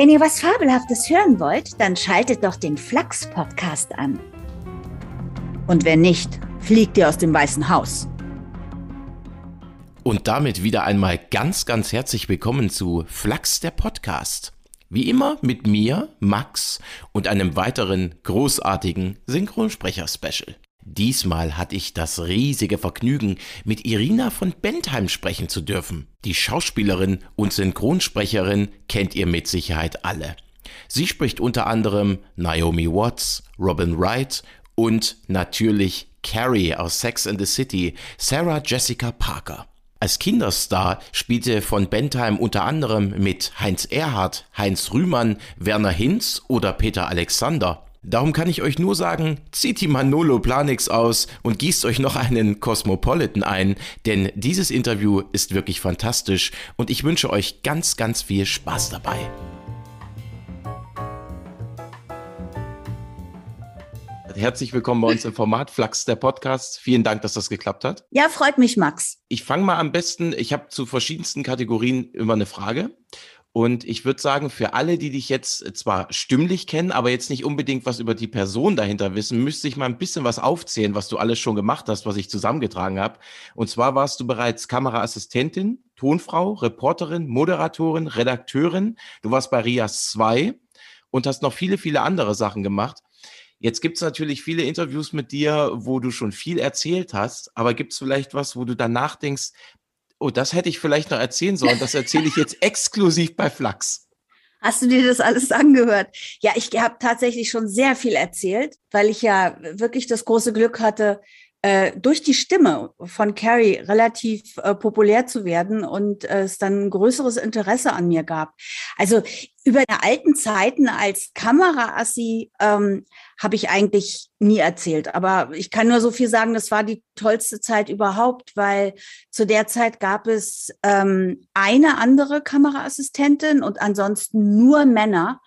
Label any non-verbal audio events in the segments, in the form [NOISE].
Wenn ihr was Fabelhaftes hören wollt, dann schaltet doch den Flachs-Podcast an. Und wenn nicht, fliegt ihr aus dem Weißen Haus. Und damit wieder einmal ganz, ganz herzlich willkommen zu Flachs der Podcast. Wie immer mit mir, Max und einem weiteren großartigen Synchronsprecher-Special. Diesmal hatte ich das riesige Vergnügen, mit Irina von Bentheim sprechen zu dürfen. Die Schauspielerin und Synchronsprecherin kennt ihr mit Sicherheit alle. Sie spricht unter anderem Naomi Watts, Robin Wright und natürlich Carrie aus Sex and the City, Sarah Jessica Parker. Als Kinderstar spielte von Bentheim unter anderem mit Heinz Erhardt, Heinz Rühmann, Werner Hinz oder Peter Alexander. Darum kann ich euch nur sagen, zieht die Manolo Planix aus und gießt euch noch einen Cosmopolitan ein, denn dieses Interview ist wirklich fantastisch und ich wünsche euch ganz, ganz viel Spaß dabei. Herzlich willkommen bei uns im Format Flachs der Podcast. Vielen Dank, dass das geklappt hat. Ja, freut mich, Max. Ich fange mal am besten, ich habe zu verschiedensten Kategorien immer eine Frage und ich würde sagen, für alle, die dich jetzt äh, zwar stimmlich kennen, aber jetzt nicht unbedingt was über die Person dahinter wissen, müsste ich mal ein bisschen was aufzählen, was du alles schon gemacht hast, was ich zusammengetragen habe. Und zwar warst du bereits Kameraassistentin, Tonfrau, Reporterin, Moderatorin, Redakteurin. Du warst bei Rias 2 und hast noch viele, viele andere Sachen gemacht. Jetzt gibt es natürlich viele Interviews mit dir, wo du schon viel erzählt hast, aber gibt es vielleicht was, wo du danach denkst, oh, das hätte ich vielleicht noch erzählen sollen. Das erzähle ich jetzt exklusiv bei Flachs. Hast du dir das alles angehört? Ja, ich habe tatsächlich schon sehr viel erzählt, weil ich ja wirklich das große Glück hatte, äh, durch die Stimme von Carrie relativ äh, populär zu werden und äh, es dann ein größeres Interesse an mir gab. Also über die alten Zeiten als Kameraassi ähm, habe ich eigentlich nie erzählt. Aber ich kann nur so viel sagen, das war die tollste Zeit überhaupt, weil zu der Zeit gab es ähm, eine andere Kameraassistentin und ansonsten nur Männer.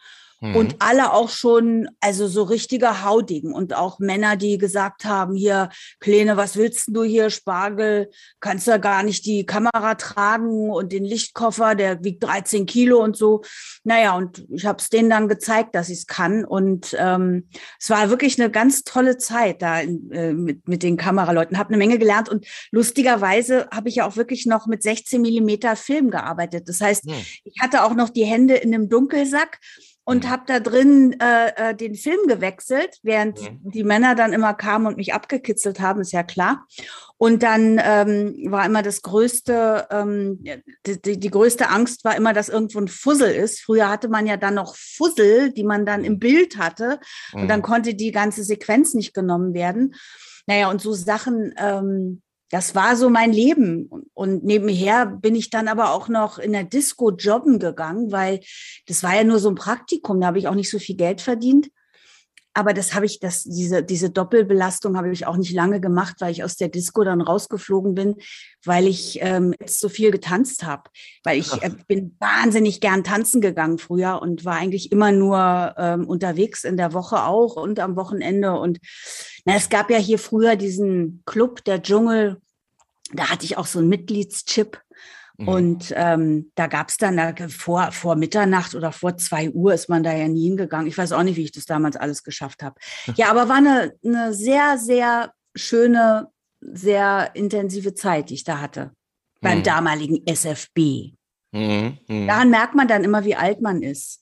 Mhm. Und alle auch schon, also so richtige Haudigen und auch Männer, die gesagt haben, hier, Kleine, was willst du hier, Spargel, kannst ja gar nicht die Kamera tragen und den Lichtkoffer, der wiegt 13 Kilo und so. Naja, und ich habe es denen dann gezeigt, dass ich es kann. Und ähm, es war wirklich eine ganz tolle Zeit da in, äh, mit, mit den Kameraleuten. Habe eine Menge gelernt und lustigerweise habe ich ja auch wirklich noch mit 16 Millimeter Film gearbeitet. Das heißt, ja. ich hatte auch noch die Hände in einem Dunkelsack und mhm. habe da drin äh, äh, den Film gewechselt, während mhm. die Männer dann immer kamen und mich abgekitzelt haben, ist ja klar. Und dann ähm, war immer das größte, ähm, die, die, größte Angst war immer, dass irgendwo ein Fussel ist. Früher hatte man ja dann noch Fussel, die man dann im Bild hatte. Mhm. Und dann mhm. konnte die ganze Sequenz nicht genommen werden. Naja, und so Sachen, ähm, das war so mein Leben. Und nebenher bin ich dann aber auch noch in der Disco jobben gegangen, weil das war ja nur so ein Praktikum, da habe ich auch nicht so viel Geld verdient. Aber das habe ich, das, diese, diese Doppelbelastung habe ich auch nicht lange gemacht, weil ich aus der Disco dann rausgeflogen bin, weil ich ähm, jetzt so viel getanzt habe. Weil ich äh, [LAUGHS] bin wahnsinnig gern tanzen gegangen früher und war eigentlich immer nur ähm, unterwegs in der Woche auch und am Wochenende. Und na, es gab ja hier früher diesen Club, der Dschungel, da hatte ich auch so einen Mitgliedschip. Mhm. Und ähm, da gab es dann da, vor, vor Mitternacht oder vor zwei Uhr ist man da ja nie hingegangen. Ich weiß auch nicht, wie ich das damals alles geschafft habe. Ja, aber war eine, eine sehr, sehr schöne, sehr intensive Zeit, die ich da hatte. Beim mhm. damaligen SFB. Mhm, mh. Daran merkt man dann immer, wie alt man ist.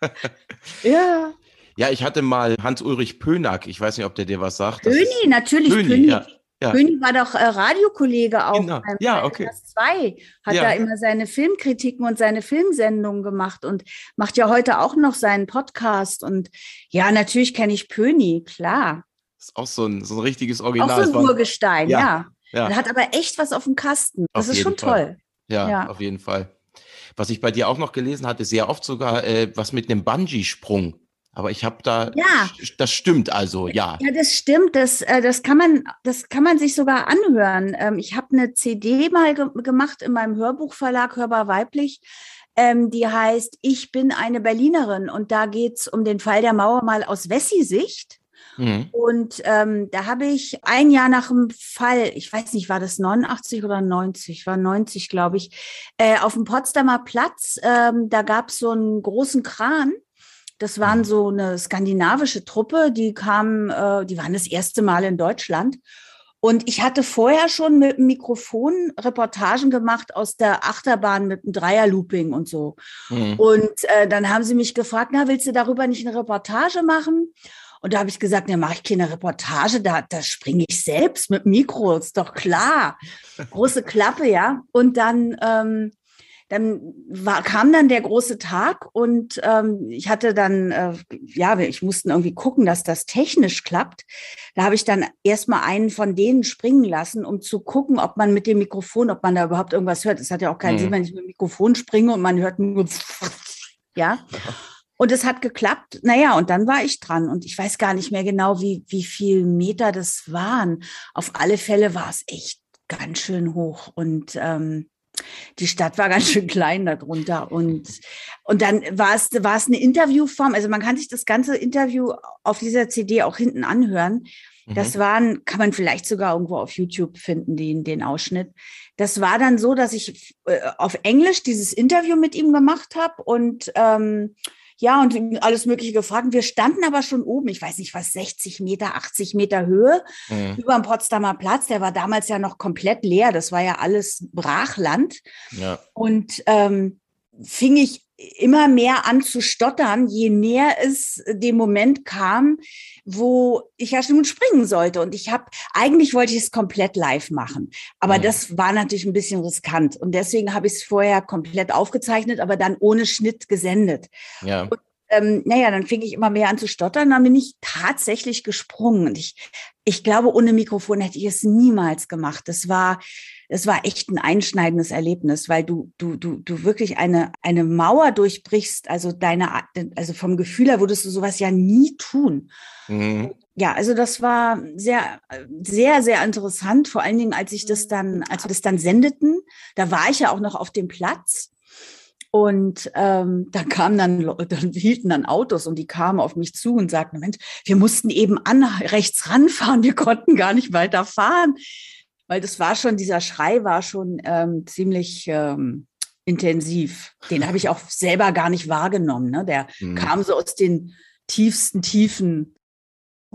[LAUGHS] ja. Ja, ich hatte mal Hans-Ulrich Pönack, ich weiß nicht, ob der dir was sagt. Pöni, natürlich, Pöni. Pöni. Ja. Ja. König war doch äh, Radiokollege auch. Genau. Beim ja, okay. Zwei hat ja. da immer seine Filmkritiken und seine Filmsendungen gemacht und macht ja heute auch noch seinen Podcast. Und ja, natürlich kenne ich Pöni, klar. Ist auch so ein, so ein richtiges Original. Auch so ein Urgestein, ja. ja. ja. Er hat aber echt was auf dem Kasten. Das auf ist schon Fall. toll. Ja, ja, auf jeden Fall. Was ich bei dir auch noch gelesen hatte, sehr oft sogar äh, was mit einem Bungee-Sprung. Aber ich habe da, ja. das stimmt also, ja. Ja, das stimmt. Das, äh, das, kann, man, das kann man sich sogar anhören. Ähm, ich habe eine CD mal ge gemacht in meinem Hörbuchverlag Hörbar Weiblich. Ähm, die heißt Ich bin eine Berlinerin. Und da geht es um den Fall der Mauer mal aus Wessi-Sicht. Mhm. Und ähm, da habe ich ein Jahr nach dem Fall, ich weiß nicht, war das 89 oder 90, war 90, glaube ich, äh, auf dem Potsdamer Platz, ähm, da gab es so einen großen Kran. Das waren mhm. so eine skandinavische Truppe, die kamen, äh, die waren das erste Mal in Deutschland. Und ich hatte vorher schon mit dem Mikrofon Reportagen gemacht aus der Achterbahn mit einem Dreierlooping und so. Mhm. Und äh, dann haben sie mich gefragt, na, willst du darüber nicht eine Reportage machen? Und da habe ich gesagt, ne, mache ich keine Reportage, da, da springe ich selbst mit Mikro, ist doch klar. Große Klappe, ja. Und dann, ähm, dann war, kam dann der große Tag und ähm, ich hatte dann, äh, ja, ich musste irgendwie gucken, dass das technisch klappt. Da habe ich dann erstmal einen von denen springen lassen, um zu gucken, ob man mit dem Mikrofon, ob man da überhaupt irgendwas hört. Es hat ja auch keinen mhm. Sinn, wenn ich mit dem Mikrofon springe und man hört nur, [LAUGHS] ja. Und es hat geklappt. Naja, und dann war ich dran. Und ich weiß gar nicht mehr genau, wie, wie viel Meter das waren. Auf alle Fälle war es echt ganz schön hoch. Und ähm, die Stadt war [LAUGHS] ganz schön klein darunter. Und, und dann war es, war es eine Interviewform. Also man kann sich das ganze Interview auf dieser CD auch hinten anhören. Das mhm. waren, kann man vielleicht sogar irgendwo auf YouTube finden, den, den Ausschnitt. Das war dann so, dass ich äh, auf Englisch dieses Interview mit ihm gemacht habe und ähm, ja, und alles Mögliche gefragt. Wir standen aber schon oben, ich weiß nicht was, 60 Meter, 80 Meter Höhe mhm. über dem Potsdamer Platz. Der war damals ja noch komplett leer. Das war ja alles Brachland. Ja. Und ähm, fing ich immer mehr an zu stottern, je näher es dem Moment kam, wo ich ja schon springen sollte. Und ich habe, eigentlich wollte ich es komplett live machen. Aber mhm. das war natürlich ein bisschen riskant. Und deswegen habe ich es vorher komplett aufgezeichnet, aber dann ohne Schnitt gesendet. Ja. Und, ähm, naja, dann fing ich immer mehr an zu stottern, dann bin ich tatsächlich gesprungen. Und ich, ich glaube, ohne Mikrofon hätte ich es niemals gemacht. Das war, es war echt ein einschneidendes Erlebnis, weil du, du, du, du wirklich eine, eine Mauer durchbrichst, also deine, also vom Gefühl her würdest du sowas ja nie tun. Mhm. Ja, also das war sehr, sehr, sehr interessant, vor allen Dingen, als ich das dann, als wir das dann sendeten, da war ich ja auch noch auf dem Platz. Und ähm, da kamen dann, dann hielten dann Autos und die kamen auf mich zu und sagten, Mensch, wir mussten eben an rechts ranfahren, wir konnten gar nicht weiter fahren weil das war schon, dieser Schrei war schon ähm, ziemlich ähm, intensiv. Den habe ich auch selber gar nicht wahrgenommen. Ne? Der mhm. kam so aus den tiefsten Tiefen.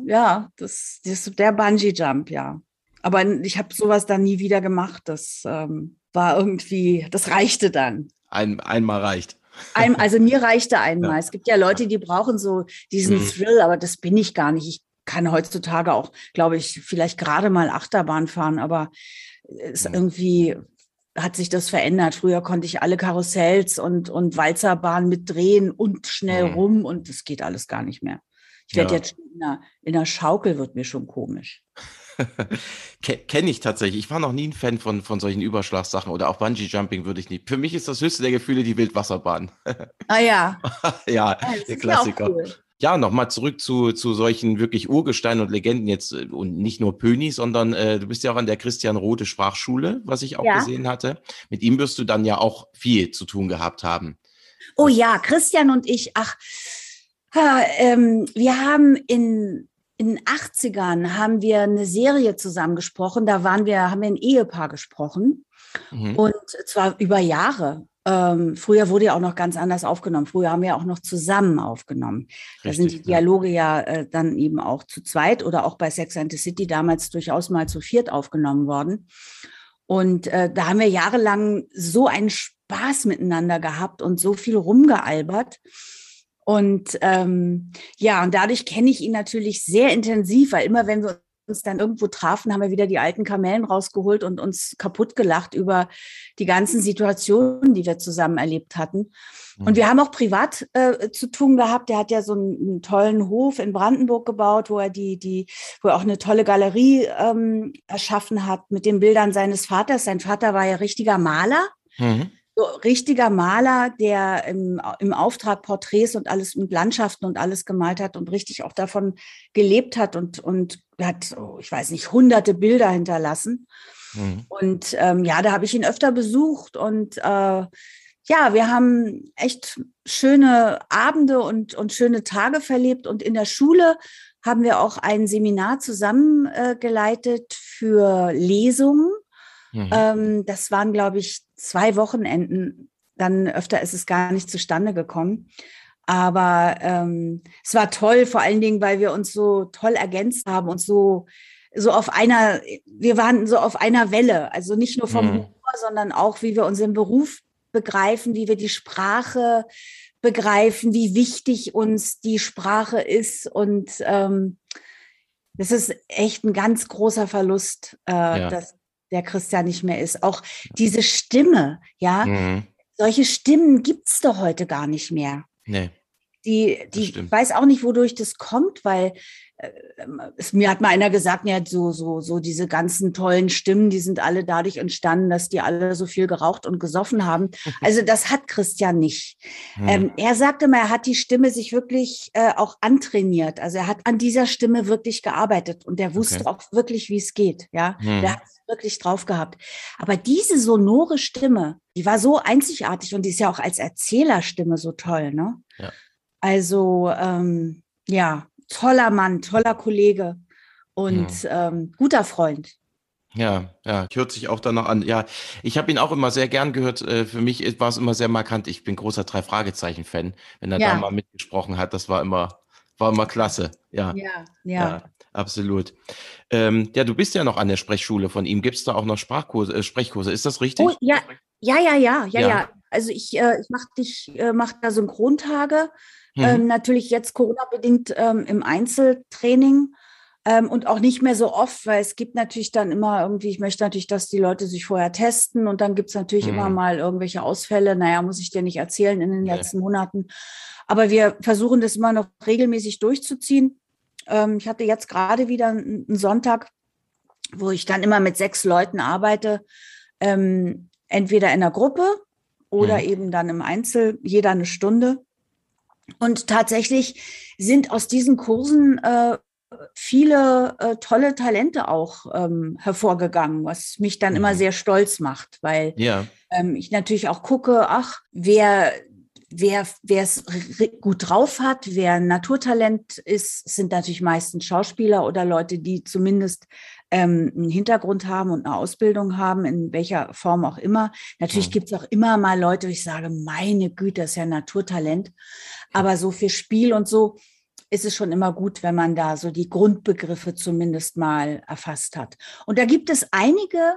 Ja, das, das der Bungee-Jump, ja. Aber ich habe sowas dann nie wieder gemacht. Das ähm, war irgendwie, das reichte dann. Ein, einmal reicht. Ein, also mir reichte [LAUGHS] einmal. Ja. Es gibt ja Leute, die brauchen so diesen mhm. Thrill, aber das bin ich gar nicht. Ich kann heutzutage auch, glaube ich, vielleicht gerade mal Achterbahn fahren, aber es irgendwie hat sich das verändert. Früher konnte ich alle Karussells und, und Walzerbahnen mitdrehen und schnell mhm. rum und das geht alles gar nicht mehr. Ich werde ja. jetzt in einer, in einer Schaukel, wird mir schon komisch. [LAUGHS] Kenne ich tatsächlich. Ich war noch nie ein Fan von, von solchen Überschlagssachen oder auch Bungee-Jumping würde ich nicht. Für mich ist das höchste der Gefühle die Wildwasserbahn. Ah ja. [LAUGHS] ja, ja der Klassiker. Cool ja, nochmal zurück zu, zu solchen wirklich Urgesteinen und Legenden jetzt äh, und nicht nur Pöni, sondern äh, du bist ja auch an der Christian Rote Sprachschule, was ich auch ja. gesehen hatte. Mit ihm wirst du dann ja auch viel zu tun gehabt haben. Oh ja, Christian und ich, ach, ähm, wir haben in, in den 80ern haben wir eine Serie zusammengesprochen. Da waren wir, haben wir ein Ehepaar gesprochen. Mhm. Und zwar über Jahre. Ähm, früher wurde ja auch noch ganz anders aufgenommen. Früher haben wir auch noch zusammen aufgenommen. Richtig, da sind die Dialoge ja, ja äh, dann eben auch zu zweit oder auch bei Sex and the City damals durchaus mal zu viert aufgenommen worden. Und äh, da haben wir jahrelang so einen Spaß miteinander gehabt und so viel rumgealbert. Und ähm, ja, und dadurch kenne ich ihn natürlich sehr intensiv, weil immer wenn wir uns dann irgendwo trafen, haben wir wieder die alten Kamellen rausgeholt und uns kaputt gelacht über die ganzen Situationen, die wir zusammen erlebt hatten. Und wir mhm. haben auch privat äh, zu tun gehabt. Der hat ja so einen, einen, tollen Hof in Brandenburg gebaut, wo er die, die, wo er auch eine tolle Galerie ähm, erschaffen hat mit den Bildern seines Vaters. Sein Vater war ja richtiger Maler. Mhm so richtiger Maler, der im, im Auftrag Porträts und alles und Landschaften und alles gemalt hat und richtig auch davon gelebt hat und, und hat, oh, ich weiß nicht, hunderte Bilder hinterlassen. Mhm. Und ähm, ja, da habe ich ihn öfter besucht und äh, ja, wir haben echt schöne Abende und, und schöne Tage verlebt. Und in der Schule haben wir auch ein Seminar zusammengeleitet äh, für Lesungen. Mhm. Ähm, das waren, glaube ich, zwei Wochenenden. Dann öfter ist es gar nicht zustande gekommen. Aber ähm, es war toll, vor allen Dingen, weil wir uns so toll ergänzt haben und so, so auf einer, wir waren so auf einer Welle. Also nicht nur vom mhm. Humor, sondern auch, wie wir unseren Beruf begreifen, wie wir die Sprache begreifen, wie wichtig uns die Sprache ist. Und ähm, das ist echt ein ganz großer Verlust, äh, ja. dass der Christian nicht mehr ist. Auch diese Stimme, ja. Mhm. Solche Stimmen gibt es doch heute gar nicht mehr. Nee. Die, die weiß auch nicht, wodurch das kommt, weil äh, es, mir hat mal einer gesagt, ja, so, so, so diese ganzen tollen Stimmen, die sind alle dadurch entstanden, dass die alle so viel geraucht und gesoffen haben. [LAUGHS] Also das hat Christian nicht. Hm. Ähm, er sagte mal, er hat die Stimme sich wirklich äh, auch antrainiert. Also er hat an dieser Stimme wirklich gearbeitet und er wusste okay. auch wirklich, wie es geht. Ja, hm. der hat es wirklich drauf gehabt. Aber diese sonore Stimme, die war so einzigartig und die ist ja auch als Erzählerstimme so toll, ne? Ja. Also ähm, ja, toller Mann, toller Kollege und ja. ähm, guter Freund. Ja, ja, hört sich auch danach an. Ja, ich habe ihn auch immer sehr gern gehört. Äh, für mich war es immer sehr markant. Ich bin großer drei Fragezeichen Fan. Wenn er ja. da mal mitgesprochen hat, das war immer, war immer klasse. Ja, ja, ja. ja absolut. Ähm, ja, du bist ja noch an der Sprechschule von ihm. Gibt es da auch noch Sprachkurse, äh, Sprechkurse? Ist das richtig? Oh, ja, ja, ja, ja, ja, ja. Also ich, äh, ich mache äh, mach da Synchrontage. Mhm. Ähm, natürlich jetzt Corona-bedingt ähm, im Einzeltraining ähm, und auch nicht mehr so oft, weil es gibt natürlich dann immer irgendwie, ich möchte natürlich, dass die Leute sich vorher testen und dann gibt es natürlich mhm. immer mal irgendwelche Ausfälle. Naja, muss ich dir nicht erzählen in den nee. letzten Monaten. Aber wir versuchen das immer noch regelmäßig durchzuziehen. Ähm, ich hatte jetzt gerade wieder einen Sonntag, wo ich dann immer mit sechs Leuten arbeite, ähm, entweder in der Gruppe oder mhm. eben dann im Einzel, jeder eine Stunde. Und tatsächlich sind aus diesen Kursen äh, viele äh, tolle Talente auch ähm, hervorgegangen, was mich dann mhm. immer sehr stolz macht, weil ja. ähm, ich natürlich auch gucke, ach, wer wer es gut drauf hat, wer ein Naturtalent ist, sind natürlich meistens Schauspieler oder Leute, die zumindest ähm, einen Hintergrund haben und eine Ausbildung haben, in welcher Form auch immer. Natürlich ja. gibt es auch immer mal Leute, wo ich sage, meine Güte, das ist ja Naturtalent. Aber so für Spiel und so ist es schon immer gut, wenn man da so die Grundbegriffe zumindest mal erfasst hat. Und da gibt es einige,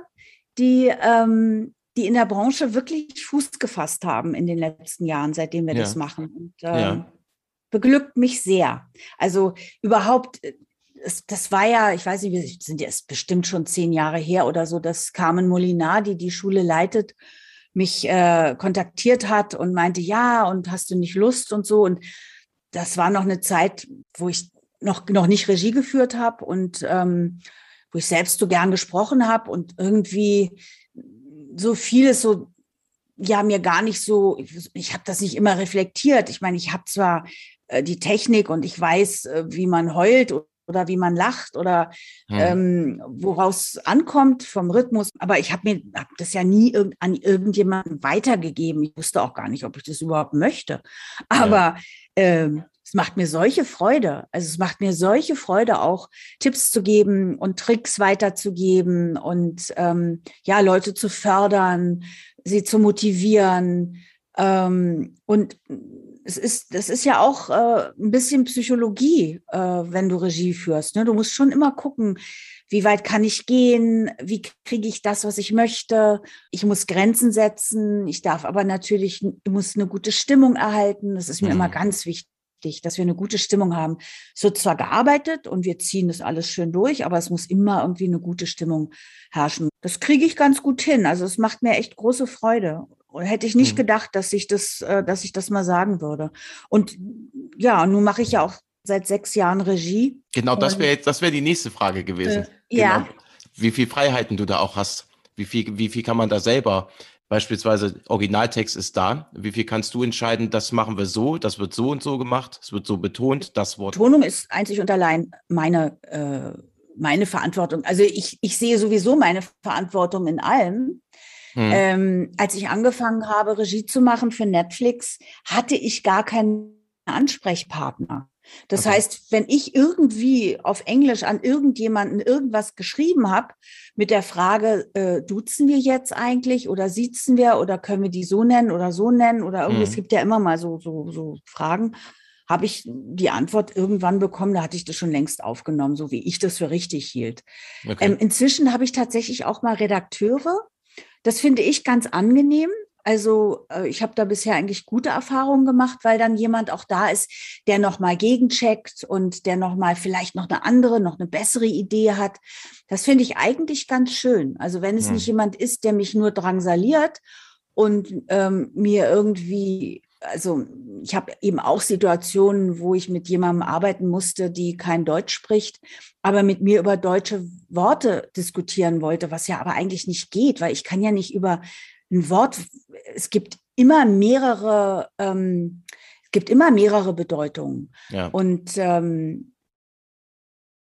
die, ähm, die in der Branche wirklich Fuß gefasst haben in den letzten Jahren, seitdem wir ja. das machen. Und ähm, ja. beglückt mich sehr. Also überhaupt äh, es, das war ja, ich weiß nicht, wir sind jetzt bestimmt schon zehn Jahre her oder so, dass Carmen Molinar, die die Schule leitet, mich äh, kontaktiert hat und meinte, ja, und hast du nicht Lust und so. Und das war noch eine Zeit, wo ich noch, noch nicht Regie geführt habe und ähm, wo ich selbst so gern gesprochen habe und irgendwie so vieles so, ja, mir gar nicht so, ich, ich habe das nicht immer reflektiert. Ich meine, ich habe zwar äh, die Technik und ich weiß, äh, wie man heult oder wie man lacht oder hm. ähm, woraus ankommt vom Rhythmus. Aber ich habe mir hab das ja nie irg an irgendjemanden weitergegeben. Ich wusste auch gar nicht, ob ich das überhaupt möchte. Aber ja. ähm, es macht mir solche Freude. Also es macht mir solche Freude, auch Tipps zu geben und Tricks weiterzugeben und ähm, ja, Leute zu fördern, sie zu motivieren. Ähm, und es ist, das ist ja auch äh, ein bisschen Psychologie, äh, wenn du Regie führst. Ne? Du musst schon immer gucken, wie weit kann ich gehen, wie kriege ich das, was ich möchte. Ich muss Grenzen setzen, ich darf aber natürlich, ich muss eine gute Stimmung erhalten. Das ist mir mhm. immer ganz wichtig, dass wir eine gute Stimmung haben. Es wird zwar gearbeitet und wir ziehen das alles schön durch, aber es muss immer irgendwie eine gute Stimmung herrschen. Das kriege ich ganz gut hin. Also es macht mir echt große Freude. Hätte ich nicht hm. gedacht, dass ich das, äh, dass ich das mal sagen würde. Und ja, nun mache ich ja auch seit sechs Jahren Regie. Genau, das wäre jetzt, das wäre die nächste Frage gewesen. Äh, genau. Ja. Wie viel Freiheiten du da auch hast. Wie viel, wie viel kann man da selber Beispielsweise Originaltext ist da. Wie viel kannst du entscheiden, das machen wir so, das wird so und so gemacht, es wird so betont, das Wort. Betonung ist einzig und allein meine, äh, meine Verantwortung. Also ich, ich sehe sowieso meine Verantwortung in allem. Mhm. Ähm, als ich angefangen habe, Regie zu machen für Netflix, hatte ich gar keinen Ansprechpartner. Das okay. heißt, wenn ich irgendwie auf Englisch an irgendjemanden irgendwas geschrieben habe mit der Frage, äh, duzen wir jetzt eigentlich oder siezen wir oder können wir die so nennen oder so nennen oder irgendwie, mhm. es gibt ja immer mal so, so, so Fragen, habe ich die Antwort irgendwann bekommen, da hatte ich das schon längst aufgenommen, so wie ich das für richtig hielt. Okay. Ähm, inzwischen habe ich tatsächlich auch mal Redakteure. Das finde ich ganz angenehm, also äh, ich habe da bisher eigentlich gute Erfahrungen gemacht, weil dann jemand auch da ist, der nochmal gegencheckt und der nochmal vielleicht noch eine andere, noch eine bessere Idee hat. Das finde ich eigentlich ganz schön. Also wenn es ja. nicht jemand ist, der mich nur drangsaliert und ähm, mir irgendwie, also ich habe eben auch Situationen, wo ich mit jemandem arbeiten musste, die kein Deutsch spricht, aber mit mir über deutsche Worte diskutieren wollte, was ja aber eigentlich nicht geht, weil ich kann ja nicht über ein Wort, es gibt immer mehrere, ähm, es gibt immer mehrere Bedeutungen. Ja. Und ähm,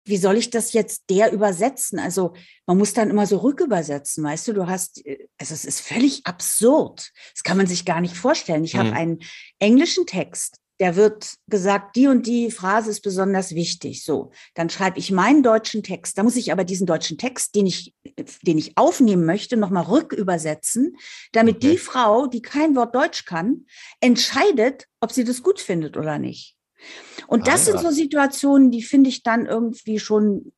wie soll ich das jetzt der übersetzen? Also man muss dann immer so rückübersetzen, weißt du, du hast, also es ist völlig absurd. Das kann man sich gar nicht vorstellen. Ich hm. habe einen englischen Text der wird gesagt, die und die Phrase ist besonders wichtig. So, dann schreibe ich meinen deutschen Text. Da muss ich aber diesen deutschen Text, den ich, den ich aufnehmen möchte, nochmal rückübersetzen, damit okay. die Frau, die kein Wort Deutsch kann, entscheidet, ob sie das gut findet oder nicht. Und das ah, ja. sind so Situationen, die finde ich dann irgendwie schon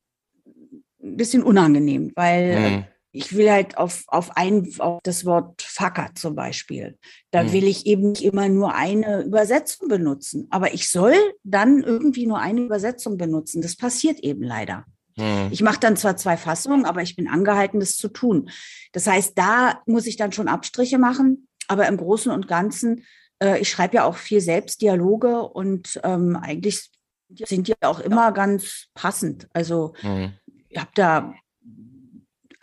ein bisschen unangenehm, weil mhm ich will halt auf, auf ein, auf das Wort Facker zum Beispiel. Da mhm. will ich eben nicht immer nur eine Übersetzung benutzen. Aber ich soll dann irgendwie nur eine Übersetzung benutzen. Das passiert eben leider. Mhm. Ich mache dann zwar zwei Fassungen, aber ich bin angehalten, das zu tun. Das heißt, da muss ich dann schon Abstriche machen. Aber im Großen und Ganzen, äh, ich schreibe ja auch viel Selbstdialoge und ähm, eigentlich sind die auch immer ganz passend. Also mhm. ich habe da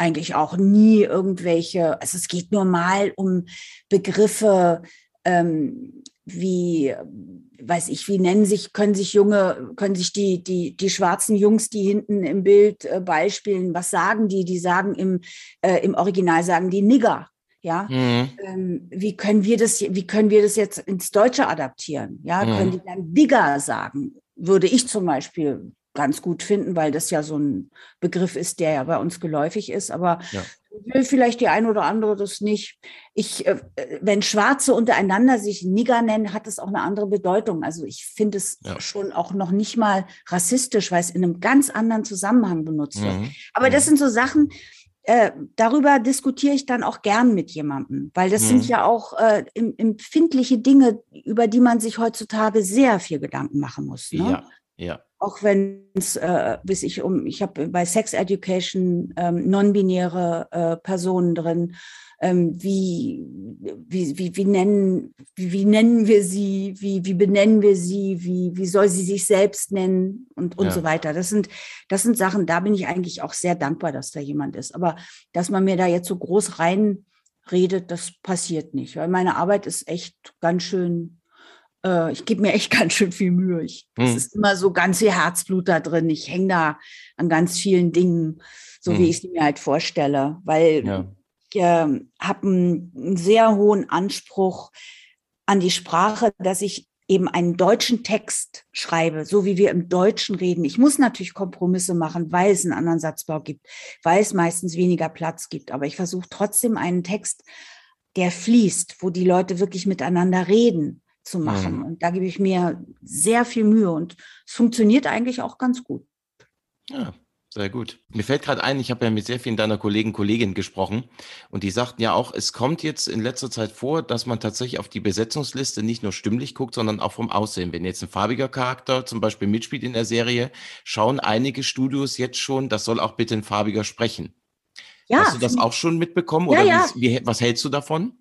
eigentlich auch nie irgendwelche, also es geht nur mal um Begriffe ähm, wie, weiß ich, wie nennen sich, können sich junge, können sich die, die, die schwarzen Jungs, die hinten im Bild äh, beispielen, was sagen die? Die sagen im, äh, im Original sagen die Nigger. Ja, mhm. ähm, wie können wir das, wie können wir das jetzt ins Deutsche adaptieren? Ja, mhm. können die dann Digger sagen? Würde ich zum Beispiel ganz gut finden, weil das ja so ein Begriff ist, der ja bei uns geläufig ist. Aber ja. will vielleicht die ein oder andere das nicht. Ich, äh, wenn Schwarze untereinander sich Nigger nennen, hat das auch eine andere Bedeutung. Also ich finde es ja. schon auch noch nicht mal rassistisch, weil es in einem ganz anderen Zusammenhang benutzt wird. Mhm. Aber das mhm. sind so Sachen, äh, darüber diskutiere ich dann auch gern mit jemandem, weil das mhm. sind ja auch äh, empfindliche Dinge, über die man sich heutzutage sehr viel Gedanken machen muss. Ne? Ja, ja auch wenn es äh, bis ich um, ich habe bei Sex Education ähm, non-binäre äh, Personen drin. Ähm, wie, wie, wie, wie, nennen, wie, wie nennen wir sie, wie, wie benennen wir sie, wie, wie soll sie sich selbst nennen und, und ja. so weiter. Das sind, das sind Sachen, da bin ich eigentlich auch sehr dankbar, dass da jemand ist. Aber dass man mir da jetzt so groß reinredet, das passiert nicht, weil meine Arbeit ist echt ganz schön äh, ich gebe mir echt [LAUGHS] ganz schön viel Mühe. Ich, hm. Es ist immer so ganz viel Herzblut da drin. Ich hänge da an ganz vielen Dingen, so hm. wie ich sie mir halt vorstelle, weil ja. ich äh, habe einen sehr hohen Anspruch an die Sprache, dass ich eben einen deutschen Text schreibe, so wie wir im Deutschen reden. Ich muss natürlich Kompromisse machen, weil es einen anderen Satzbau gibt, weil es meistens weniger Platz gibt. Aber ich versuche trotzdem einen Text, der fließt, wo die Leute wirklich miteinander reden zu machen. Mhm. Und da gebe ich mir sehr viel Mühe und es funktioniert eigentlich auch ganz gut. Ja, sehr gut. Mir fällt gerade ein, ich habe ja mit sehr vielen deiner Kollegen, Kolleginnen gesprochen und die sagten ja auch, es kommt jetzt in letzter Zeit vor, dass man tatsächlich auf die Besetzungsliste nicht nur stimmlich guckt, sondern auch vom Aussehen. Wenn jetzt ein farbiger Charakter zum Beispiel mitspielt in der Serie, schauen einige Studios jetzt schon, das soll auch bitte ein farbiger sprechen. Ja. Hast du das auch schon mitbekommen oder ja, ja. Wie, was hältst du davon?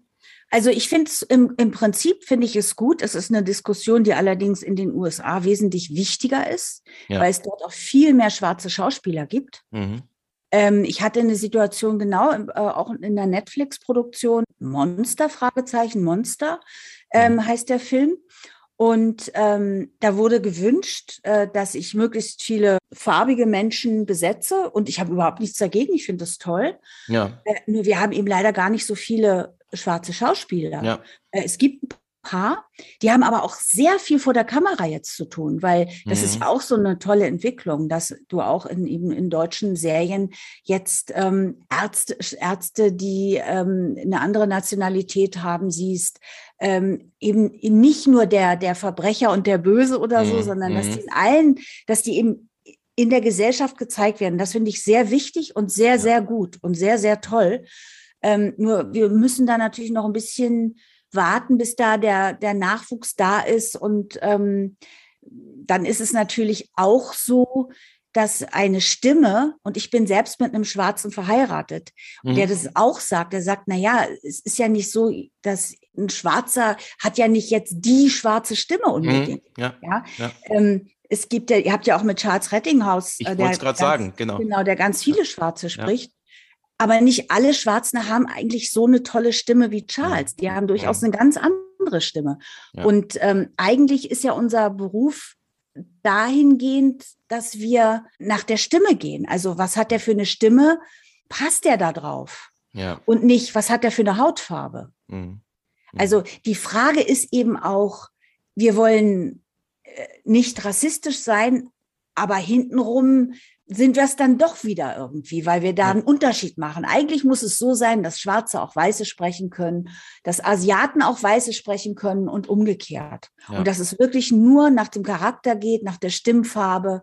Also ich finde es im, im Prinzip finde ich es gut. Es ist eine Diskussion, die allerdings in den USA wesentlich wichtiger ist, ja. weil es dort auch viel mehr schwarze Schauspieler gibt. Mhm. Ähm, ich hatte eine Situation genau äh, auch in der Netflix-Produktion Monster Fragezeichen Monster ähm, mhm. heißt der Film. Und ähm, da wurde gewünscht, äh, dass ich möglichst viele farbige Menschen besetze. Und ich habe überhaupt nichts dagegen. Ich finde das toll. Ja. Äh, nur wir haben eben leider gar nicht so viele schwarze Schauspieler. Ja. Äh, es gibt ein Paar, die haben aber auch sehr viel vor der Kamera jetzt zu tun, weil das Mhm. ist ja auch so eine tolle Entwicklung, dass du auch in, eben in deutschen Serien jetzt ähm, Ärzte, Ärzte, die ähm, eine andere Nationalität haben, siehst, ähm, eben nicht nur der, der Verbrecher und der Böse oder so, Mhm. sondern dass Mhm. die in allen, dass die eben in der Gesellschaft gezeigt werden. Das finde ich sehr wichtig und sehr, sehr gut und sehr, sehr toll. Ähm, nur wir müssen da natürlich noch ein bisschen warten, bis da der, der Nachwuchs da ist. Und ähm, dann ist es natürlich auch so, dass eine Stimme, und ich bin selbst mit einem Schwarzen verheiratet, Mhm. der das auch sagt, der sagt, na ja, es ist ja nicht so, dass ein Schwarzer hat ja nicht jetzt die schwarze Stimme unbedingt. Mhm. Ja. Ja. Ja. Ähm, es gibt ja, ihr habt ja auch mit Charles Rettinghaus, Ich äh, der ganz- sagen, genau. Genau, der ganz viele Schwarze spricht. Aber nicht alle Schwarzen haben eigentlich so eine tolle Stimme wie Charles. Die haben durchaus eine ganz andere Stimme. Ja. Und ähm, eigentlich ist ja unser Beruf dahingehend, dass wir nach der Stimme gehen. Also was hat der für eine Stimme? Passt der da drauf? Ja. Und nicht, was hat der für eine Hautfarbe? Mhm. Mhm. Also die Frage ist eben auch, wir wollen äh, nicht rassistisch sein, aber hintenrum sind wir es dann doch wieder irgendwie, weil wir da Ja. einen Unterschied machen. Eigentlich muss es so sein, dass Schwarze auch Weiße sprechen können, dass Asiaten auch Weiße sprechen können und umgekehrt. Ja. Und dass es wirklich nur nach dem Charakter geht, nach der Stimmfarbe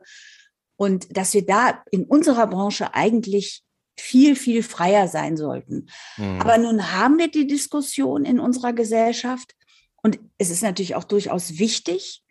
und dass wir da in unserer Branche eigentlich viel, viel freier sein sollten. Mhm. Aber nun haben wir die Diskussion in unserer Gesellschaft und es ist natürlich auch durchaus wichtig,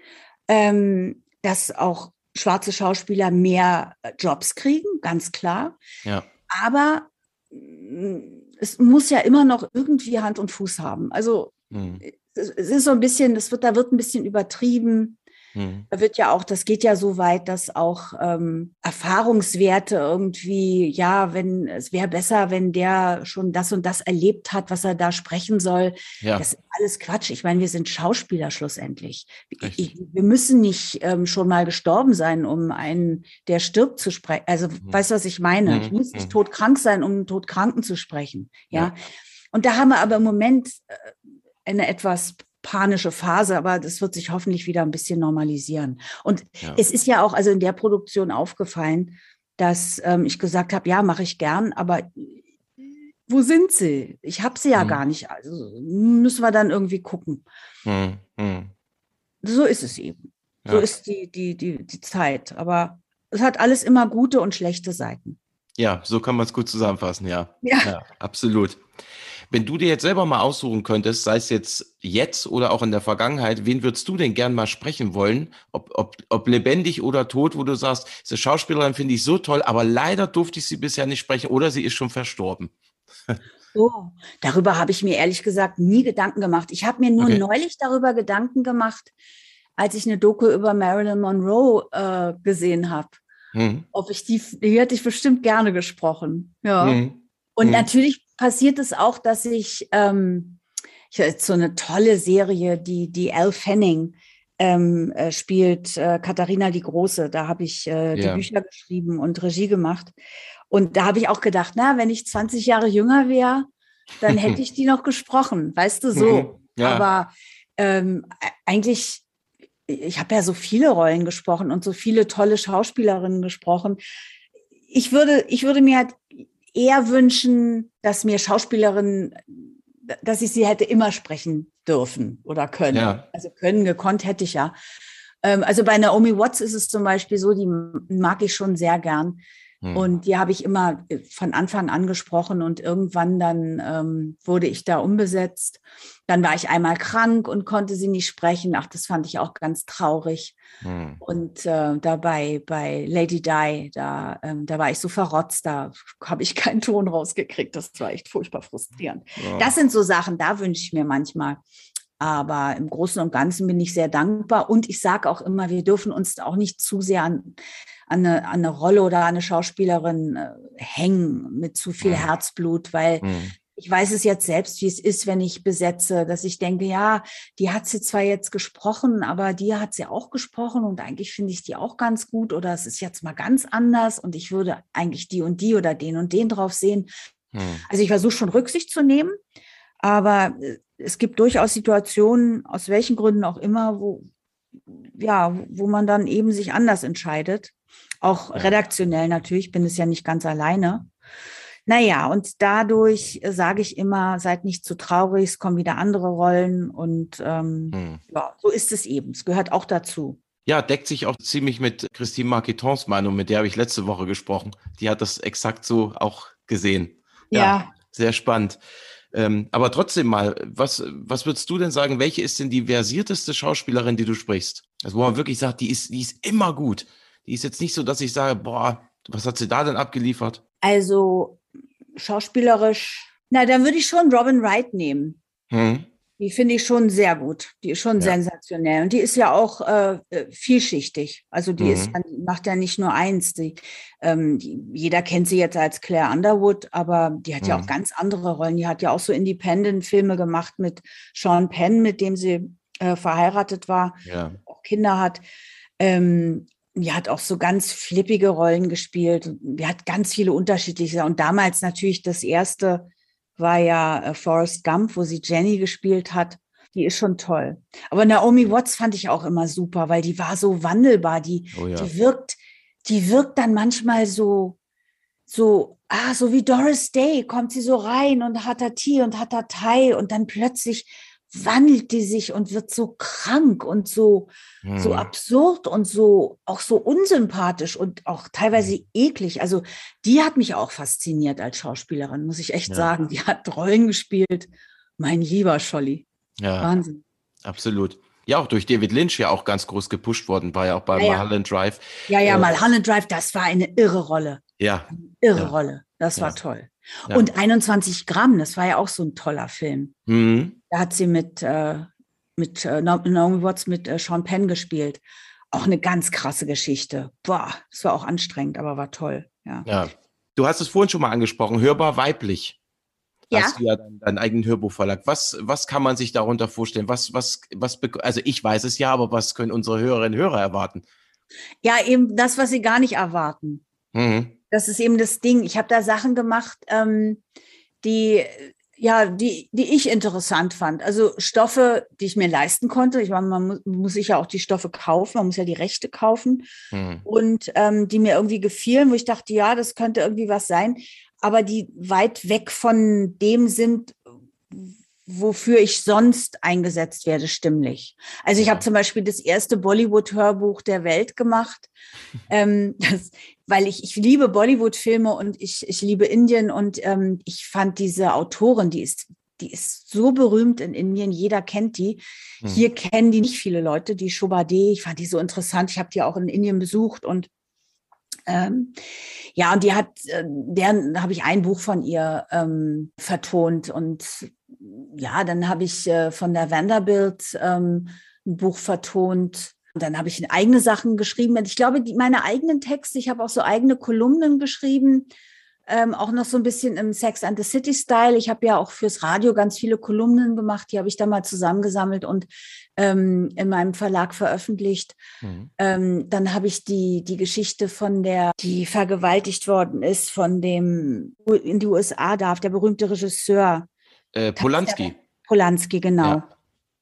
ähm, dass auch schwarze Schauspieler mehr äh, Jobs kriegen, ganz klar. ja. Aber mm, es muss ja immer noch irgendwie Hand und Fuß haben. Also Mhm. es es ist so ein bisschen, es wird, da wird ein bisschen übertrieben. Mhm. Da wird ja auch, das geht ja so weit, dass auch ähm, Erfahrungswerte irgendwie, ja, wenn es wäre besser, wenn der schon das und das erlebt hat, was er da sprechen soll. Ja. Das ist alles Quatsch. Ich meine, wir sind Schauspieler schlussendlich. Ich, wir müssen nicht ähm, schon mal gestorben sein, um einen, der stirbt, zu sprechen. Also, weißt du, was ich meine? Mhm. Ich muss nicht Mhm. todkrank sein, um einen Todkranken zu sprechen. Ja. Ja. Und da haben wir aber im Moment äh, eine etwas panische Phase, aber das wird sich hoffentlich wieder ein bisschen normalisieren. Und Ja. es ist ja auch also in der Produktion aufgefallen, dass ähm, ich gesagt habe, ja, mache ich gern, aber wo sind sie? Ich habe sie ja Mhm. gar nicht. Also müssen wir dann irgendwie gucken. Mhm. Mhm. So ist es eben. So Ja. ist die, die, die, die Zeit. Aber es hat alles immer gute und schlechte Seiten. Ja, so kann man es gut zusammenfassen, ja. Ja. Ja, absolut. Wenn du dir jetzt selber mal aussuchen könntest, sei es jetzt jetzt oder auch in der Vergangenheit, wen würdest du denn gern mal sprechen wollen? Ob, ob, ob lebendig oder tot, wo du sagst, diese Schauspielerin finde ich so toll, aber leider durfte ich sie bisher nicht sprechen oder sie ist schon verstorben. [LAUGHS] Oh, darüber habe ich mir ehrlich gesagt nie Gedanken gemacht. Ich habe mir nur Okay. neulich darüber Gedanken gemacht, als ich eine Doku über Marilyn Monroe äh, gesehen habe. Hm. Ob ich die, die hätte ich bestimmt gerne gesprochen. Ja. Hm. Und Mhm. natürlich passiert es auch, dass ich, ähm, ich jetzt so eine tolle Serie, die, die Elle Fanning ähm, äh, spielt, äh, Katharina die Große. Da habe ich äh, die Ja. Bücher geschrieben und Regie gemacht. Und da habe ich auch gedacht, na, wenn ich 20 Jahre jünger wäre, dann hätte ich die noch gesprochen, weißt du, so. Mhm. Ja. Aber ähm, e- eigentlich, ich habe ja so viele Rollen gesprochen und so viele tolle Schauspielerinnen gesprochen. Ich würde, ich würde mir halt eher wünschen, dass mir Schauspielerinnen, dass ich sie hätte immer sprechen dürfen oder können. Ja. Also können, gekonnt hätte ich ja. Ähm, also bei Naomi Watts ist es zum Beispiel so, die mag ich schon sehr gern. Hm. Und die habe ich immer äh, von Anfang an gesprochen und irgendwann dann ähm, wurde ich da umbesetzt. Dann war ich einmal krank und konnte sie nicht sprechen. Ach, das fand ich auch ganz traurig. Hm. Und äh, dabei bei Lady Di, da, ähm, da war ich so verrotzt, da habe ich keinen Ton rausgekriegt. Das war echt furchtbar frustrierend. Ja. Das sind so Sachen, da wünsche ich mir manchmal. Aber im Großen und Ganzen bin ich sehr dankbar. Und ich sage auch immer, wir dürfen uns auch nicht zu sehr an, an, eine, an eine Rolle oder an eine Schauspielerin äh, hängen mit zu viel Mhm. Herzblut, weil Hm. ich weiß es jetzt selbst, wie es ist, wenn ich besetze, dass ich denke, ja, die hat sie zwar jetzt gesprochen, aber die hat sie auch gesprochen und eigentlich finde ich die auch ganz gut oder es ist jetzt mal ganz anders und ich würde eigentlich die und die oder den und den drauf sehen. Hm. Also ich versuche schon Rücksicht zu nehmen, aber äh, es gibt durchaus Situationen, aus welchen Gründen auch immer, wo, ja, wo man dann eben sich anders entscheidet. Auch redaktionell natürlich, bin es ja nicht ganz alleine. Naja, und dadurch sage ich immer, seid nicht zu traurig, es kommen wieder andere Rollen und ähm, hm. ja, so ist es eben. Es gehört auch dazu. Ja, deckt sich auch ziemlich mit Christine Marquetons Meinung, mit der habe ich letzte Woche gesprochen. Die hat das exakt so auch gesehen. Ja, ja. sehr spannend. Ähm, aber trotzdem mal, was, was würdest du denn sagen, welche ist denn die versierteste Schauspielerin, die du sprichst? Also wo man wirklich sagt, die ist, die ist immer gut. Die ist jetzt nicht so, dass ich sage, boah, was hat sie da denn abgeliefert? Also schauspielerisch, na, dann würde ich schon Robin Wright nehmen. Hm. Die finde ich schon sehr gut. Die ist schon ja. sensationell. Und die ist ja auch äh, äh vielschichtig. Also die mhm. ist, macht ja nicht nur eins. Die, ähm, die, jeder kennt sie jetzt als Claire Underwood, aber die hat mhm. ja auch ganz andere Rollen. Die hat ja auch so Independent-Filme gemacht mit Sean Penn, mit dem sie äh, verheiratet war, ja. auch Kinder hat. Ähm, die hat auch so ganz flippige Rollen gespielt. Die hat ganz viele unterschiedliche. Und damals natürlich das erste war ja äh, Forrest Gump, wo sie Jenny gespielt hat. Die ist schon toll. Aber Naomi Watts fand ich auch immer super, weil die war so wandelbar. Die, oh ja. die wirkt, die wirkt dann manchmal so, so, ah, so wie Doris Day kommt sie so rein und hat da Tee und hat da Thai und dann plötzlich wandelt die sich und wird so krank und so, hm. so absurd und so auch so unsympathisch und auch teilweise hm. eklig. Also die hat mich auch fasziniert als Schauspielerin, muss ich echt ja. sagen. Die hat Rollen gespielt. Mein lieber Scholli. Ja. Wahnsinn. Absolut. Ja, auch durch David Lynch ja auch ganz groß gepusht worden, war ja auch bei ja, Mulholland Drive. Ja, ja, äh, Mulholland Drive, das war eine irre Rolle. Ja. Eine irre ja. Rolle. Das war toll. Ja. Und 21 Gramm, das war ja auch so ein toller Film. Mhm. Da hat sie mit, äh, mit äh, Naomi Watts mit äh, Sean Penn gespielt. Auch eine ganz krasse Geschichte. Boah, das war auch anstrengend, aber war toll. Ja. ja. Du hast es vorhin schon mal angesprochen, hörbar weiblich. Ja. Hast du ja deinen, deinen eigenen Hörbuchverlag. Was, was kann man sich darunter vorstellen? Was, was, was, also ich weiß es ja, aber was können unsere Hörerinnen und Hörer erwarten? Ja, eben das, was sie gar nicht erwarten. Mhm das ist eben das Ding. Ich habe da Sachen gemacht, ähm, die ja, die, die ich interessant fand. Also Stoffe, die ich mir leisten konnte. Ich meine, man muss, muss sich ja auch die Stoffe kaufen, man muss ja die Rechte kaufen. Hm. Und ähm, die mir irgendwie gefielen, wo ich dachte, ja, das könnte irgendwie was sein, aber die weit weg von dem sind, wofür ich sonst eingesetzt werde, stimmlich. Also ich habe zum Beispiel das erste Bollywood-Hörbuch der Welt gemacht, [LAUGHS] ähm, das, weil ich, ich liebe Bollywood-Filme und ich, ich liebe Indien und ähm, ich fand diese Autorin, die ist, die ist so berühmt in Indien, jeder kennt die. Hm. Hier kennen die nicht viele Leute, die Shobade, ich fand die so interessant, ich habe die auch in Indien besucht und ähm, ja, und die hat, äh, deren habe ich ein Buch von ihr ähm, vertont und ja, dann habe ich äh, von der Vanderbilt ähm, ein Buch vertont. Und dann habe ich eigene Sachen geschrieben. Ich glaube, die, meine eigenen Texte, ich habe auch so eigene Kolumnen geschrieben, ähm, auch noch so ein bisschen im Sex and the City Style. Ich habe ja auch fürs Radio ganz viele Kolumnen gemacht, die habe ich da mal zusammengesammelt und ähm, in meinem Verlag veröffentlicht. Mhm. Ähm, dann habe ich die, die Geschichte von der, die vergewaltigt worden ist, von dem in die USA darf, der berühmte Regisseur. Äh, Polanski. Polanski, genau. Ja.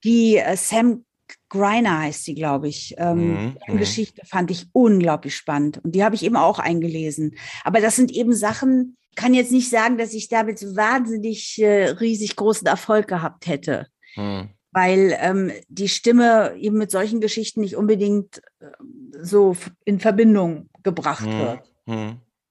Die äh, Sam Griner heißt sie, glaube ich. Ähm, mhm, die mhm. Geschichte fand ich unglaublich spannend und die habe ich eben auch eingelesen. Aber das sind eben Sachen, kann jetzt nicht sagen, dass ich damit wahnsinnig äh, riesig großen Erfolg gehabt hätte. Mhm. Weil ähm, die Stimme eben mit solchen Geschichten nicht unbedingt äh, so in Verbindung gebracht mhm, wird.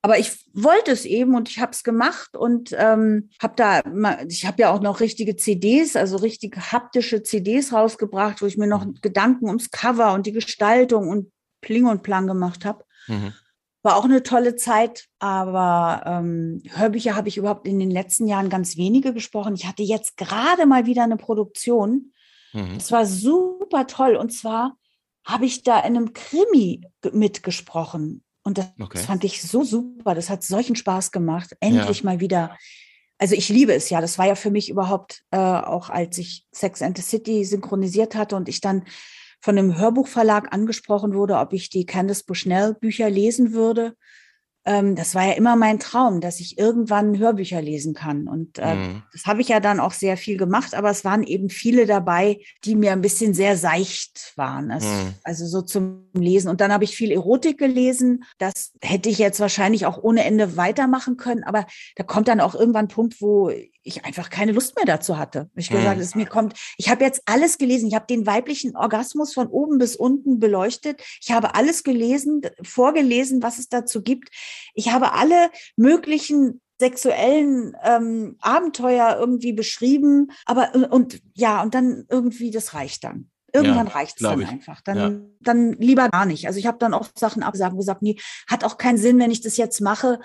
Aber ich wollte es eben und ich habe es gemacht und ähm, habe da, ich habe ja auch noch richtige CDs, also richtige haptische CDs rausgebracht, wo ich mir noch mhm. Gedanken ums Cover und die Gestaltung und Pling und Plan gemacht habe. Mhm. War auch eine tolle Zeit, aber ähm, Hörbücher habe ich überhaupt in den letzten Jahren ganz wenige gesprochen. Ich hatte jetzt gerade mal wieder eine Produktion. Mhm. Das war super toll. Und zwar habe ich da in einem Krimi mitgesprochen. Und das, okay. fand ich so super. Das hat solchen Spaß gemacht. Endlich ja. mal wieder also ich liebe es ja. Das war ja für mich überhaupt äh, auch, als ich Sex and the City synchronisiert hatte und ich dann von einem Hörbuchverlag angesprochen wurde, ob ich die Candice Bushnell Bücher lesen würde ähm, das war ja immer mein Traum, dass ich irgendwann Hörbücher lesen kann. Und äh, mhm. das habe ich ja dann auch sehr viel gemacht, aber es waren eben viele dabei, die mir ein bisschen sehr seicht waren. Also, mhm. also so zum Lesen. Und dann habe ich viel Erotik gelesen. Das hätte ich jetzt wahrscheinlich auch ohne Ende weitermachen können, aber da kommt dann auch irgendwann ein Punkt, wo ich einfach keine Lust mehr dazu hatte. Ich mhm. gesagt, es mir kommt, ich habe jetzt alles gelesen. Ich habe den weiblichen Orgasmus von oben bis unten beleuchtet. Ich habe alles gelesen, vorgelesen, was es dazu gibt. Ich habe alle möglichen sexuellen ähm, Abenteuer irgendwie beschrieben, aber und, und ja, und dann irgendwie, das reicht dann. Irgendwann ja, reicht es dann ich. einfach. Dann, ja. dann lieber gar nicht. Also ich habe dann auch Sachen abgesagt und gesagt, nee, hat auch keinen Sinn, wenn ich das jetzt mache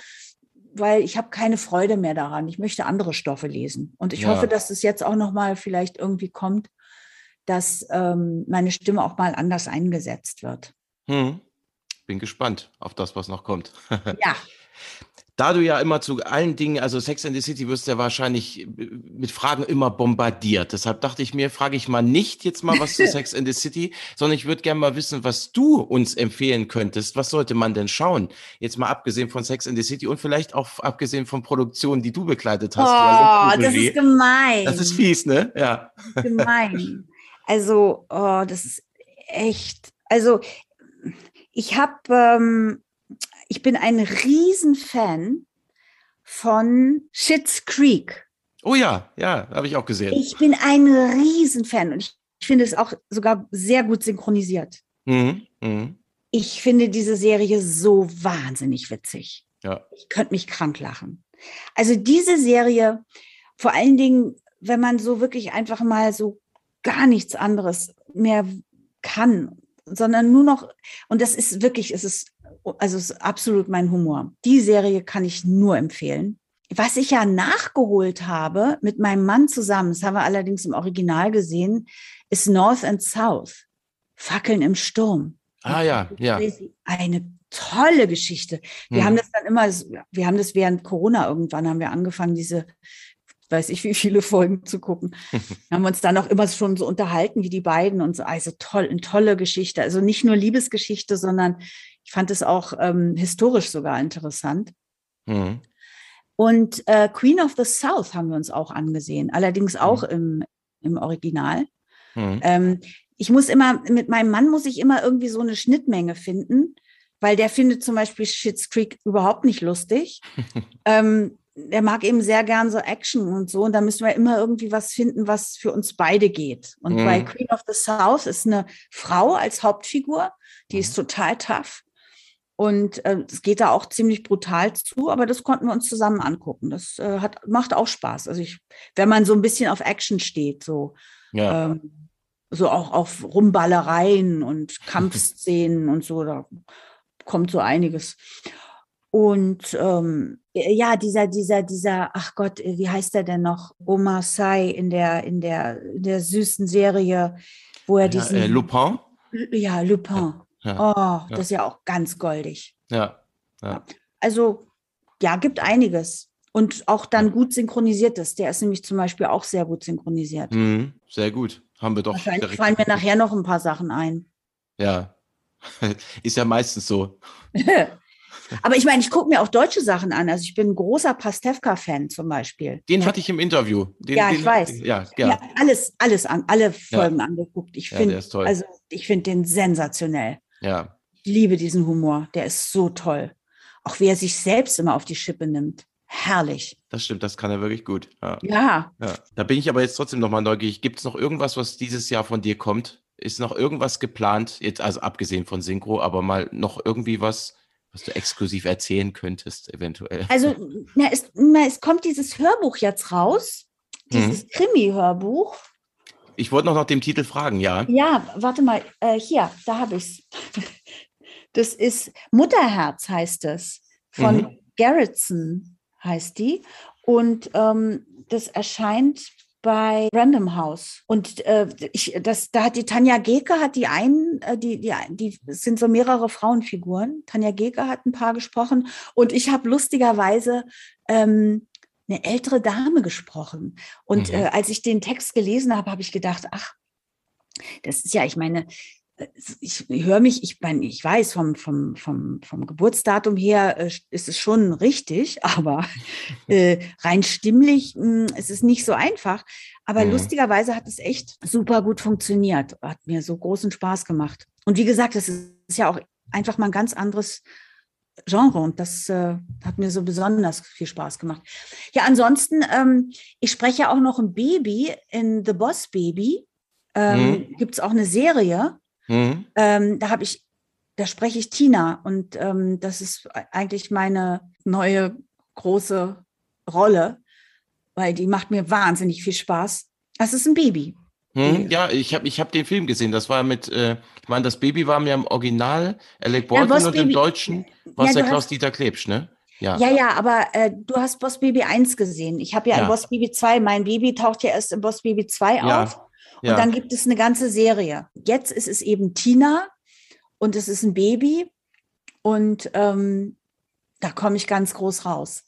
weil ich habe keine Freude mehr daran. Ich möchte andere Stoffe lesen. Und ich ja. hoffe, dass es jetzt auch noch mal vielleicht irgendwie kommt, dass ähm, meine Stimme auch mal anders eingesetzt wird. Hm. Bin gespannt auf das, was noch kommt. ja. [LAUGHS] Da du ja immer zu allen Dingen, also Sex and the City wirst ja wahrscheinlich äh, mit Fragen immer bombardiert. Deshalb dachte ich mir, frage ich mal nicht jetzt mal was zu [LAUGHS] Sex and the City, sondern ich würde gerne mal wissen, was du uns empfehlen könntest. Was sollte man denn schauen? Jetzt mal abgesehen von Sex and the City und vielleicht auch abgesehen von Produktionen, die du begleitet hast. Oh, das ist gemein. Das ist fies, ne? Ja. [LAUGHS] Gemein. Also, oh, das ist echt. Also, ich habe ähm, ich bin ein Riesenfan von Schitt's Creek. Oh ja, ja, habe ich auch gesehen. Ich bin ein Riesenfan und ich, ich finde es auch sogar sehr gut synchronisiert. Mhm, mh. Ich finde diese Serie so wahnsinnig witzig. Ja. Ich könnte mich krank lachen. Also diese Serie, vor allen Dingen, wenn man so wirklich einfach mal so gar nichts anderes mehr kann, sondern nur noch, und das ist wirklich, es ist also es ist absolut mein Humor. Die Serie kann ich nur empfehlen. Was ich ja nachgeholt habe mit meinem Mann zusammen, das haben wir allerdings im Original gesehen, ist North and South. Fackeln im Sturm. Ah ja, ja. Eine tolle Geschichte. Wir hm. haben das dann immer, wir haben das während Corona irgendwann haben wir angefangen, diese weiß ich wie viele Folgen zu gucken. [LAUGHS] haben wir uns dann auch immer schon so unterhalten wie die beiden und so. Also toll, eine tolle Geschichte. Also nicht nur Liebesgeschichte, sondern ich fand es auch ähm, historisch sogar interessant. Mhm. Und äh, Queen of the South haben wir uns auch angesehen, allerdings auch mhm. im, im Original. Mhm. Ähm, ich muss immer, mit meinem Mann muss ich immer irgendwie so eine Schnittmenge finden, weil der findet zum Beispiel Schitt's Creek überhaupt nicht lustig. [LAUGHS] ähm, der mag eben sehr gern so Action und so. Und da müssen wir immer irgendwie was finden, was für uns beide geht. Und mhm. bei Queen of the South ist eine Frau als Hauptfigur, die ist mhm. total tough. Und äh, es geht da auch ziemlich brutal zu, aber das konnten wir uns zusammen angucken. Das äh, hat, macht auch Spaß. Also ich, wenn man so ein bisschen auf Action steht, so, ja. ähm, so auch auf Rumballereien und [LAUGHS] Kampfszenen und so, da kommt so einiges. Und ähm, ja, dieser, dieser, dieser, ach Gott, wie heißt der denn noch? Omar Sy in der, in der, in der süßen Serie, wo er ja, diesen. Äh, Lupin? Ja, Lupin. Ja. Ja. Oh, das ist ja auch ganz goldig. Ja. Also, ja, gibt einiges. Und auch dann gut synchronisiertes. Der ist nämlich zum Beispiel auch sehr gut synchronisiert. Mhm, sehr gut. Haben wir doch. Wahrscheinlich fallen mir nachher noch ein paar Sachen ein. Ja. [LAUGHS] ist ja meistens so. [LAUGHS] Aber ich meine, ich gucke mir auch deutsche Sachen an. Also ich bin ein großer Pastewka-Fan zum Beispiel. Den hatte ich im Interview. Den, ja, den, ich weiß. Ja, ja. ja, alles, alles an, alle Folgen ja. angeguckt. Ich finde, also ich finde den sensationell. Ja. Ich liebe diesen Humor. Der ist so toll. Auch wie er sich selbst immer auf die Schippe nimmt. Herrlich. Das stimmt, das kann er wirklich gut. Ja. ja. ja. Da bin ich aber jetzt trotzdem nochmal neugierig. Gibt es noch irgendwas, was dieses Jahr von dir kommt? Ist noch irgendwas geplant? Jetzt, also abgesehen von Synchro, aber mal noch irgendwie was, was du exklusiv erzählen könntest, eventuell? Also, na, es, na, es kommt dieses Hörbuch jetzt raus, dieses mhm. Krimi-Hörbuch. Ich wollte noch nach dem Titel fragen, ja. Ja, warte mal, äh, hier, da habe ich es. [LAUGHS] Das ist Mutterherz, heißt es, von mhm. Garretson heißt die. Und ähm, das erscheint bei Random House. Und äh, ich, das, da hat die Tanja Geke hat die einen, äh, die, die, die sind so mehrere Frauenfiguren. Tanja Geke hat ein paar gesprochen und ich habe lustigerweise ähm, eine ältere Dame gesprochen. Und Mhm. äh, als ich den Text gelesen habe, habe ich gedacht, ach, das ist ja, ich meine, äh, ich höre mich, ich meine, ich weiß, vom, vom, vom, vom Geburtsdatum her äh, ist es schon richtig, [LAUGHS] aber [LAUGHS] äh, rein stimmlich mh, ist es nicht so einfach. Aber Mhm. lustigerweise hat es echt super gut funktioniert. Hat mir so großen Spaß gemacht. Und wie gesagt, das ist ja auch einfach mal ein ganz anderes Genre und das äh, hat mir so besonders viel Spaß gemacht. Ja, ansonsten, ähm, ich spreche auch noch ein Baby in The Boss Baby. Ähm, Gibt es auch eine Serie. Mhm. Ähm, da habe ich, da spreche ich Tina und ähm, das ist eigentlich meine neue große Rolle, weil die macht mir wahnsinnig viel Spaß. Das ist ein Baby. Hm, ja, ich habe ich hab den Film gesehen. Das war mit, äh, ich meine, das Baby war mir im Original Alec Baldwin Boss und im Deutschen war es Ja, der Klaus-Dieter Klebsch, ne? Ja. Ja, ja, aber äh, du hast Boss Baby 1 gesehen. Ich habe ja, Ja. in Boss Baby 2, mein Baby taucht ja erst in Boss Baby 2 Ja, auf. Und ja. dann gibt es eine ganze Serie. Jetzt ist es eben Tina und es ist ein Baby. Und ähm, da komme ich ganz groß raus.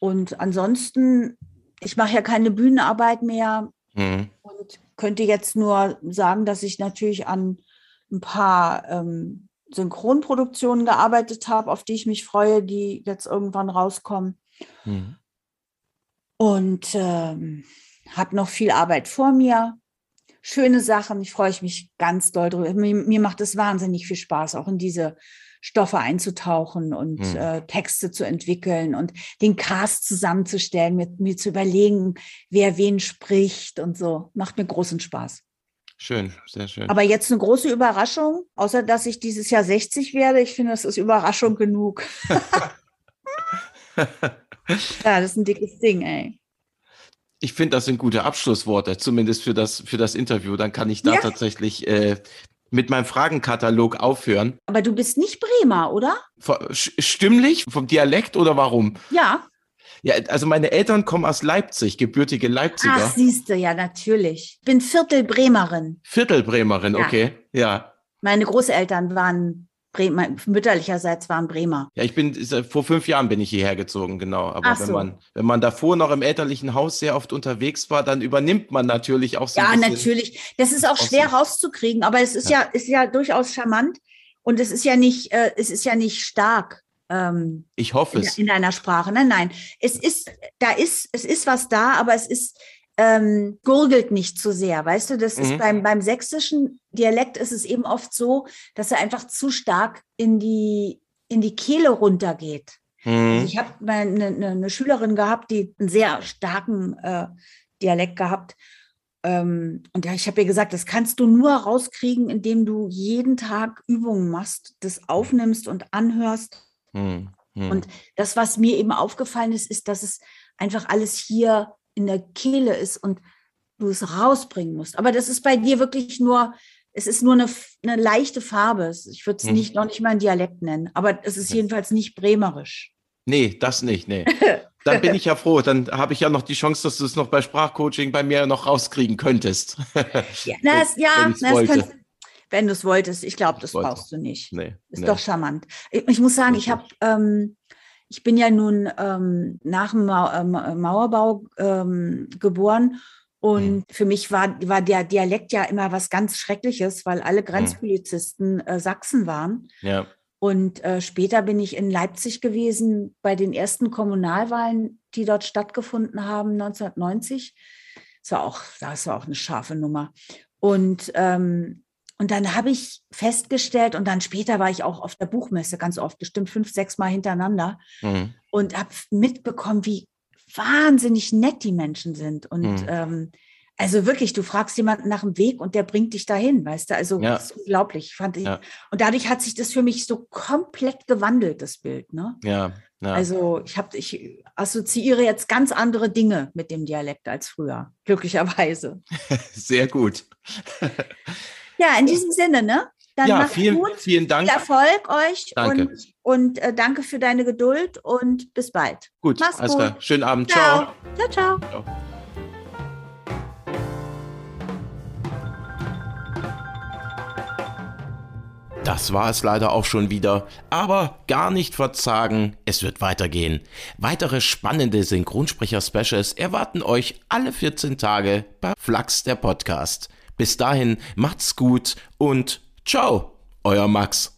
Und ansonsten, ich mache ja keine Bühnenarbeit mehr Mhm. und könnte jetzt nur sagen, dass ich natürlich an ein paar ähm, Synchronproduktionen gearbeitet habe, auf die ich mich freue, die jetzt irgendwann rauskommen. Mhm. Und ähm, habe noch viel Arbeit vor mir. Schöne Sachen, ich freue mich ganz doll drüber. Mir, mir macht es wahnsinnig viel Spaß, auch in diese Stoffe einzutauchen und Hm. äh, Texte zu entwickeln und den Cast zusammenzustellen, mir, mir zu überlegen, wer wen spricht und so. Macht mir großen Spaß. Schön, sehr schön. Aber jetzt eine große Überraschung, außer dass ich dieses Jahr 60 werde. Ich finde, das ist Überraschung [LAUGHS] genug. ja, das ist ein dickes Ding, ey. Ich finde, das sind gute Abschlussworte, zumindest für das, für das Interview. Dann kann ich da Ja. tatsächlich äh, mit meinem Fragenkatalog aufhören. Aber du bist nicht Bremer, oder? Stimmlich, vom Dialekt oder warum? Ja. Ja, also meine Eltern kommen aus Leipzig, gebürtige Leipziger. Ach, siehst du, ja, natürlich. Ich bin Viertel Bremerin. Viertelbremerin, Ja. okay. Ja. Meine Großeltern waren Bremer, mütterlicherseits waren Bremer. Ja, ich bin, äh, vor fünf Jahren bin ich hierher gezogen, genau. Aber Ach wenn so. man, wenn man davor noch im elterlichen Haus sehr oft unterwegs war, dann übernimmt man natürlich auch so Ja, ein bisschen. natürlich. Das ist auch schwer rauszukriegen, aber es ist ja, ist ja durchaus charmant und es ist ja nicht, äh, es ist ja nicht stark. Ähm, Ich hoffe in, es. in deiner Sprache. Nein, nein. Es ist, da ist, es ist was da, aber es ist, ähm, gurgelt nicht zu sehr. Weißt du, das ist Mhm. beim, beim sächsischen Dialekt ist es eben oft so, dass er einfach zu stark in die, in die Kehle runtergeht. Also Mhm. ich habe eine, eine, eine Schülerin gehabt, die einen sehr starken äh, Dialekt gehabt. Ähm, und ja, ich habe ihr gesagt, das kannst du nur rauskriegen, indem du jeden Tag Übungen machst, das aufnimmst und anhörst. Mhm. Mhm. Und das, was mir eben aufgefallen ist, ist, dass es einfach alles hier in der Kehle ist und du es rausbringen musst. Aber das ist bei dir wirklich nur, es ist nur eine, eine leichte Farbe. Ich würde es Mhm. nicht, noch nicht mal ein Dialekt nennen, aber es ist jedenfalls nicht bremerisch. Nee, das nicht, nee. Dann bin ich ja froh. Dann habe ich ja noch die Chance, dass du es noch bei Sprachcoaching bei mir noch rauskriegen könntest. Ja, [LAUGHS] na, es, ja, wenn du es wolltest. Ich glaube, das wollte. brauchst du nicht. nee, Ist nee. doch charmant. Ich, ich muss sagen, ich habe, ähm, ich bin ja nun ähm, nach dem ähm, Mauerbau ähm, geboren und Mhm. für mich war, war der Dialekt ja immer was ganz Schreckliches, weil alle Grenzpolizisten äh, Sachsen waren. Ja. Und äh, später bin ich in Leipzig gewesen bei den ersten Kommunalwahlen, die dort stattgefunden haben, 1990. Das war auch, das war auch eine scharfe Nummer. Und, ähm, und dann habe ich festgestellt, und dann später war ich auch auf der Buchmesse ganz oft, bestimmt fünf, sechs Mal hintereinander, Mhm. und habe mitbekommen, wie wahnsinnig nett die Menschen sind. Und Mhm. ähm, also wirklich, du fragst jemanden nach dem Weg und der bringt dich dahin, weißt du? Also Ja. das ist unglaublich, fand ich. Ja. Und dadurch hat sich das für mich so komplett gewandelt, das Bild. Ne? Ja. ja. Also ich habe, ich assoziiere jetzt ganz andere Dinge mit dem Dialekt als früher, glücklicherweise. [LAUGHS] Sehr gut. [LAUGHS] Ja, in diesem Sinne, ne? Dann ja, macht's vielen, gut. vielen Dank. Viel Erfolg euch Danke. und, und äh, danke für deine Geduld und bis bald. Gut, Mach's alles gut. klar. Schönen Abend. Ciao. Ciao, ciao. Ciao. Das war es leider auch schon wieder. Aber gar nicht verzagen, es wird weitergehen. Weitere spannende Synchronsprecher-Specials erwarten euch alle 14 Tage bei Flux der Podcast. Bis dahin macht's gut und ciao, euer Max.